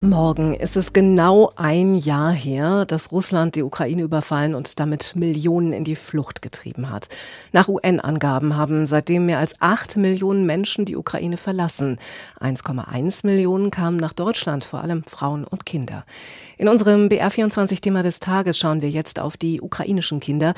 Morgen ist es genau ein Jahr her, dass Russland die Ukraine überfallen und damit Millionen in die Flucht getrieben hat. Nach UN-Angaben haben seitdem mehr als acht Millionen Menschen die Ukraine verlassen. 1,1 Millionen kamen nach Deutschland, vor allem Frauen und Kinder. In unserem BR24-Thema des Tages schauen wir jetzt auf die ukrainischen Kinder,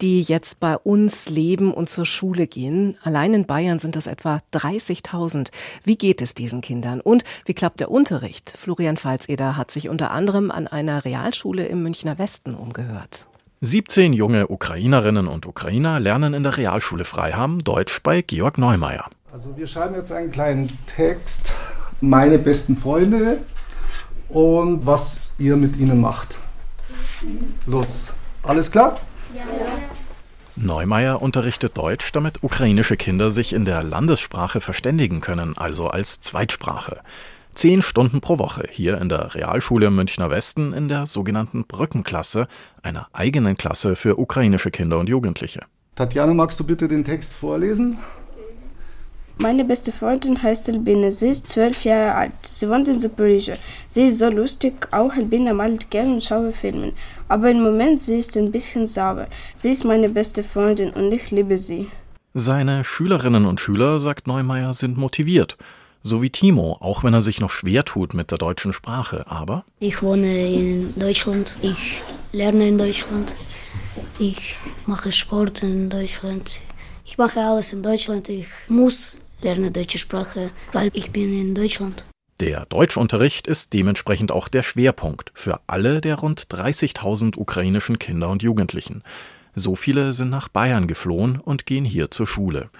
die jetzt bei uns leben und zur Schule gehen. Allein in Bayern sind das etwa 30.000. Wie geht es diesen Kindern und wie klappt der Unterricht? Pfalzeder hat sich unter anderem an einer Realschule im Münchner Westen umgehört. 17 junge Ukrainerinnen und Ukrainer lernen in der Realschule Freiham Deutsch bei Georg Neumeier. Also wir schreiben jetzt einen kleinen Text, meine besten Freunde und was ihr mit ihnen macht. Los, alles klar? Ja. Neumeier unterrichtet Deutsch, damit ukrainische Kinder sich in der Landessprache verständigen können, also als Zweitsprache. Zehn Stunden pro Woche hier in der Realschule Münchner Westen in der sogenannten Brückenklasse, einer eigenen Klasse für ukrainische Kinder und Jugendliche. Tatjana, magst du bitte den Text vorlesen? Meine beste Freundin heißt Albina. Sie ist zwölf Jahre alt. Sie wohnt in Zaporizhia. Sie ist so lustig. Auch Albina malt gern und schaue Filme. Aber im Moment sie ist ein bisschen sauber. Sie ist meine beste Freundin und ich liebe sie. Seine Schülerinnen und Schüler, sagt Neumeier, sind motiviert so wie Timo, auch wenn er sich noch schwer tut mit der deutschen Sprache. Aber ich wohne in Deutschland, ich lerne in Deutschland, ich mache Sport in Deutschland, ich mache alles in Deutschland. Ich muss lernen deutsche Sprache, weil ich bin in Deutschland. Der Deutschunterricht ist dementsprechend auch der Schwerpunkt für alle der rund 30.000 ukrainischen Kinder und Jugendlichen. So viele sind nach Bayern geflohen und gehen hier zur Schule.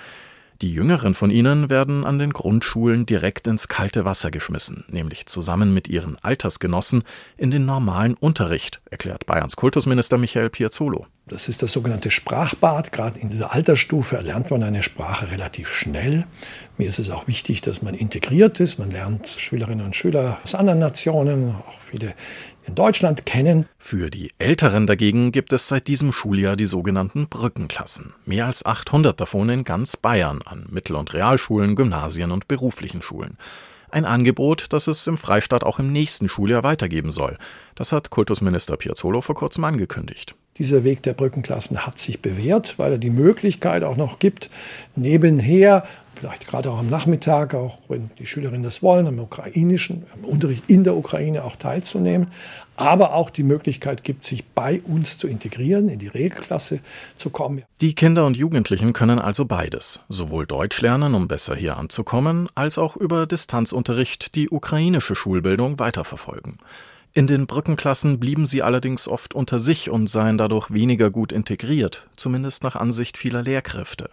Die Jüngeren von ihnen werden an den Grundschulen direkt ins kalte Wasser geschmissen, nämlich zusammen mit ihren Altersgenossen in den normalen Unterricht, erklärt Bayerns Kultusminister Michael Piazzolo. Das ist das sogenannte Sprachbad. Gerade in dieser Altersstufe erlernt man eine Sprache relativ schnell. Mir ist es auch wichtig, dass man integriert ist. Man lernt Schülerinnen und Schüler aus anderen Nationen, auch viele in Deutschland kennen. Für die Älteren dagegen gibt es seit diesem Schuljahr die sogenannten Brückenklassen. Mehr als 800 davon in ganz Bayern an Mittel- und Realschulen, Gymnasien und beruflichen Schulen. Ein Angebot, das es im Freistaat auch im nächsten Schuljahr weitergeben soll. Das hat Kultusminister Piazzolo vor kurzem angekündigt. Dieser Weg der Brückenklassen hat sich bewährt, weil er die Möglichkeit auch noch gibt, nebenher, vielleicht gerade auch am Nachmittag, auch wenn die Schülerinnen das wollen, am ukrainischen, am Unterricht in der Ukraine auch teilzunehmen, aber auch die Möglichkeit gibt, sich bei uns zu integrieren, in die Regelklasse zu kommen. Die Kinder und Jugendlichen können also beides, sowohl Deutsch lernen, um besser hier anzukommen, als auch über Distanzunterricht die ukrainische Schulbildung weiterverfolgen. In den Brückenklassen blieben sie allerdings oft unter sich und seien dadurch weniger gut integriert, zumindest nach Ansicht vieler Lehrkräfte.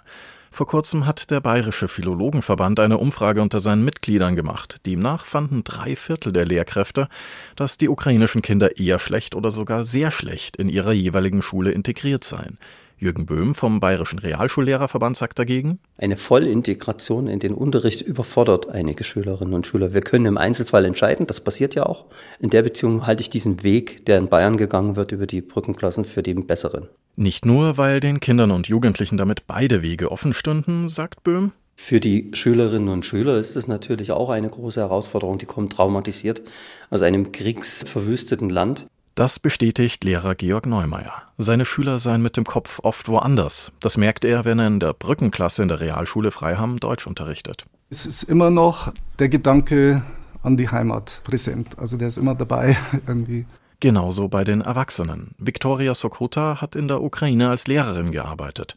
Vor kurzem hat der Bayerische Philologenverband eine Umfrage unter seinen Mitgliedern gemacht. Demnach fanden drei Viertel der Lehrkräfte, dass die ukrainischen Kinder eher schlecht oder sogar sehr schlecht in ihrer jeweiligen Schule integriert seien. Jürgen Böhm vom Bayerischen Realschullehrerverband sagt dagegen, eine Vollintegration in den Unterricht überfordert einige Schülerinnen und Schüler. Wir können im Einzelfall entscheiden, das passiert ja auch. In der Beziehung halte ich diesen Weg, der in Bayern gegangen wird über die Brückenklassen, für den besseren. Nicht nur, weil den Kindern und Jugendlichen damit beide Wege offen stünden, sagt Böhm, für die Schülerinnen und Schüler ist es natürlich auch eine große Herausforderung. Die kommen traumatisiert aus einem kriegsverwüsteten Land. Das bestätigt Lehrer Georg Neumeier. Seine Schüler seien mit dem Kopf oft woanders. Das merkt er, wenn er in der Brückenklasse in der Realschule Freiham Deutsch unterrichtet. Es ist immer noch der Gedanke an die Heimat präsent. Also der ist immer dabei irgendwie. Genauso bei den Erwachsenen. Viktoria Sokruta hat in der Ukraine als Lehrerin gearbeitet.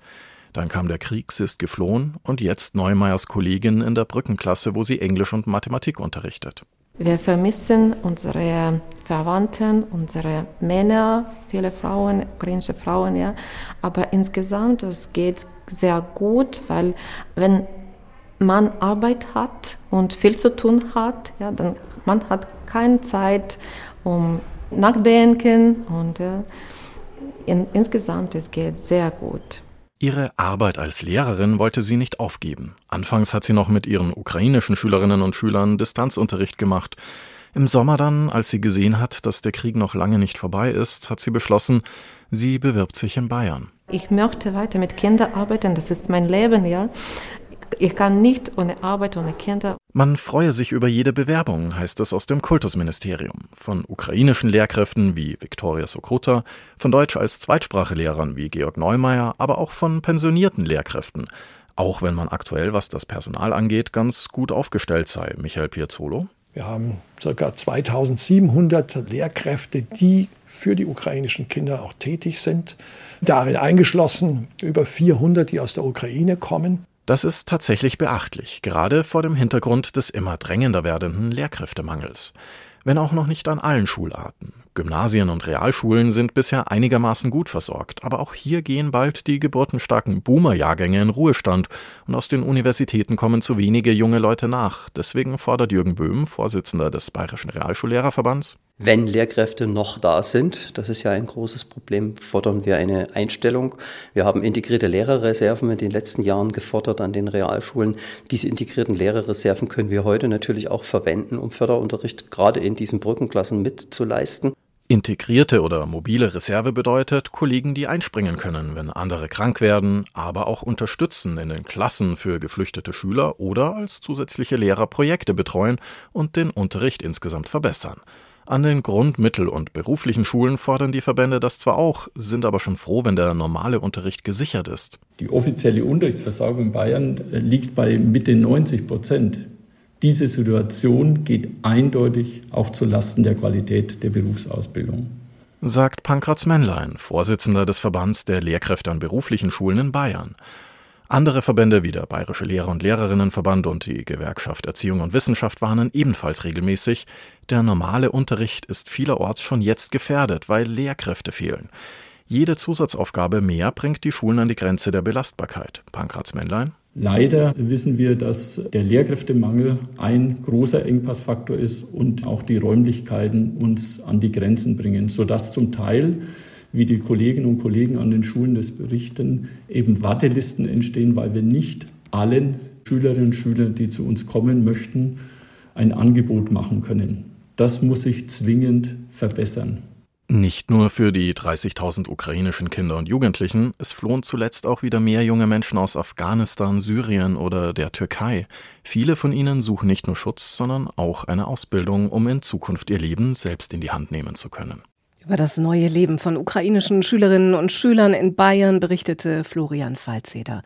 Dann kam der Krieg, sie ist geflohen und jetzt Neumeyers Kollegin in der Brückenklasse, wo sie Englisch und Mathematik unterrichtet. Wir vermissen unsere Verwandten, unsere Männer, viele Frauen, ukrainische Frauen, ja. Aber insgesamt, es geht sehr gut, weil wenn man Arbeit hat und viel zu tun hat, ja, dann man hat keine Zeit, um nachdenken und ja, in, insgesamt es geht sehr gut. Ihre Arbeit als Lehrerin wollte sie nicht aufgeben. Anfangs hat sie noch mit ihren ukrainischen Schülerinnen und Schülern Distanzunterricht gemacht. Im Sommer dann, als sie gesehen hat, dass der Krieg noch lange nicht vorbei ist, hat sie beschlossen, sie bewirbt sich in Bayern. Ich möchte weiter mit Kindern arbeiten, das ist mein Leben, ja. Ich kann nicht ohne Arbeit, ohne Kinder. Man freue sich über jede Bewerbung, heißt es aus dem Kultusministerium. Von ukrainischen Lehrkräften wie Viktoria Sokruta, von Deutsch als Zweitsprachelehrern wie Georg Neumeier, aber auch von pensionierten Lehrkräften. Auch wenn man aktuell, was das Personal angeht, ganz gut aufgestellt sei. Michael Piazzolo. Wir haben ca. 2700 Lehrkräfte, die für die ukrainischen Kinder auch tätig sind. Darin eingeschlossen über 400, die aus der Ukraine kommen. Das ist tatsächlich beachtlich, gerade vor dem Hintergrund des immer drängender werdenden Lehrkräftemangels. Wenn auch noch nicht an allen Schularten. Gymnasien und Realschulen sind bisher einigermaßen gut versorgt, aber auch hier gehen bald die geburtenstarken Boomer-Jahrgänge in Ruhestand und aus den Universitäten kommen zu wenige junge Leute nach. Deswegen fordert Jürgen Böhm, Vorsitzender des Bayerischen Realschullehrerverbands, wenn Lehrkräfte noch da sind, das ist ja ein großes Problem, fordern wir eine Einstellung. Wir haben integrierte Lehrerreserven in den letzten Jahren gefordert an den Realschulen. Diese integrierten Lehrerreserven können wir heute natürlich auch verwenden, um Förderunterricht gerade in diesen Brückenklassen mitzuleisten. Integrierte oder mobile Reserve bedeutet, Kollegen, die einspringen können, wenn andere krank werden, aber auch unterstützen in den Klassen für geflüchtete Schüler oder als zusätzliche Lehrer Projekte betreuen und den Unterricht insgesamt verbessern. An den Grund-, Mittel- und beruflichen Schulen fordern die Verbände das zwar auch, sind aber schon froh, wenn der normale Unterricht gesichert ist. Die offizielle Unterrichtsversorgung in Bayern äh, liegt bei Mitte 90 Prozent. Diese Situation geht eindeutig auch zulasten der Qualität der Berufsausbildung. Sagt Pankratz Männlein, Vorsitzender des Verbands der Lehrkräfte an beruflichen Schulen in Bayern. Andere Verbände wie der Bayerische Lehrer- und Lehrerinnenverband und die Gewerkschaft Erziehung und Wissenschaft warnen ebenfalls regelmäßig, der normale Unterricht ist vielerorts schon jetzt gefährdet, weil Lehrkräfte fehlen. Jede Zusatzaufgabe mehr bringt die Schulen an die Grenze der Belastbarkeit. Pankratz Männlein. Leider wissen wir, dass der Lehrkräftemangel ein großer Engpassfaktor ist und auch die Räumlichkeiten uns an die Grenzen bringen, sodass zum Teil wie die Kolleginnen und Kollegen an den Schulen das berichten, eben Wartelisten entstehen, weil wir nicht allen Schülerinnen und Schülern, die zu uns kommen möchten, ein Angebot machen können. Das muss sich zwingend verbessern. Nicht nur für die 30.000 ukrainischen Kinder und Jugendlichen, es flohen zuletzt auch wieder mehr junge Menschen aus Afghanistan, Syrien oder der Türkei. Viele von ihnen suchen nicht nur Schutz, sondern auch eine Ausbildung, um in Zukunft ihr Leben selbst in die Hand nehmen zu können. Über das neue Leben von ukrainischen Schülerinnen und Schülern in Bayern berichtete Florian Falzeder.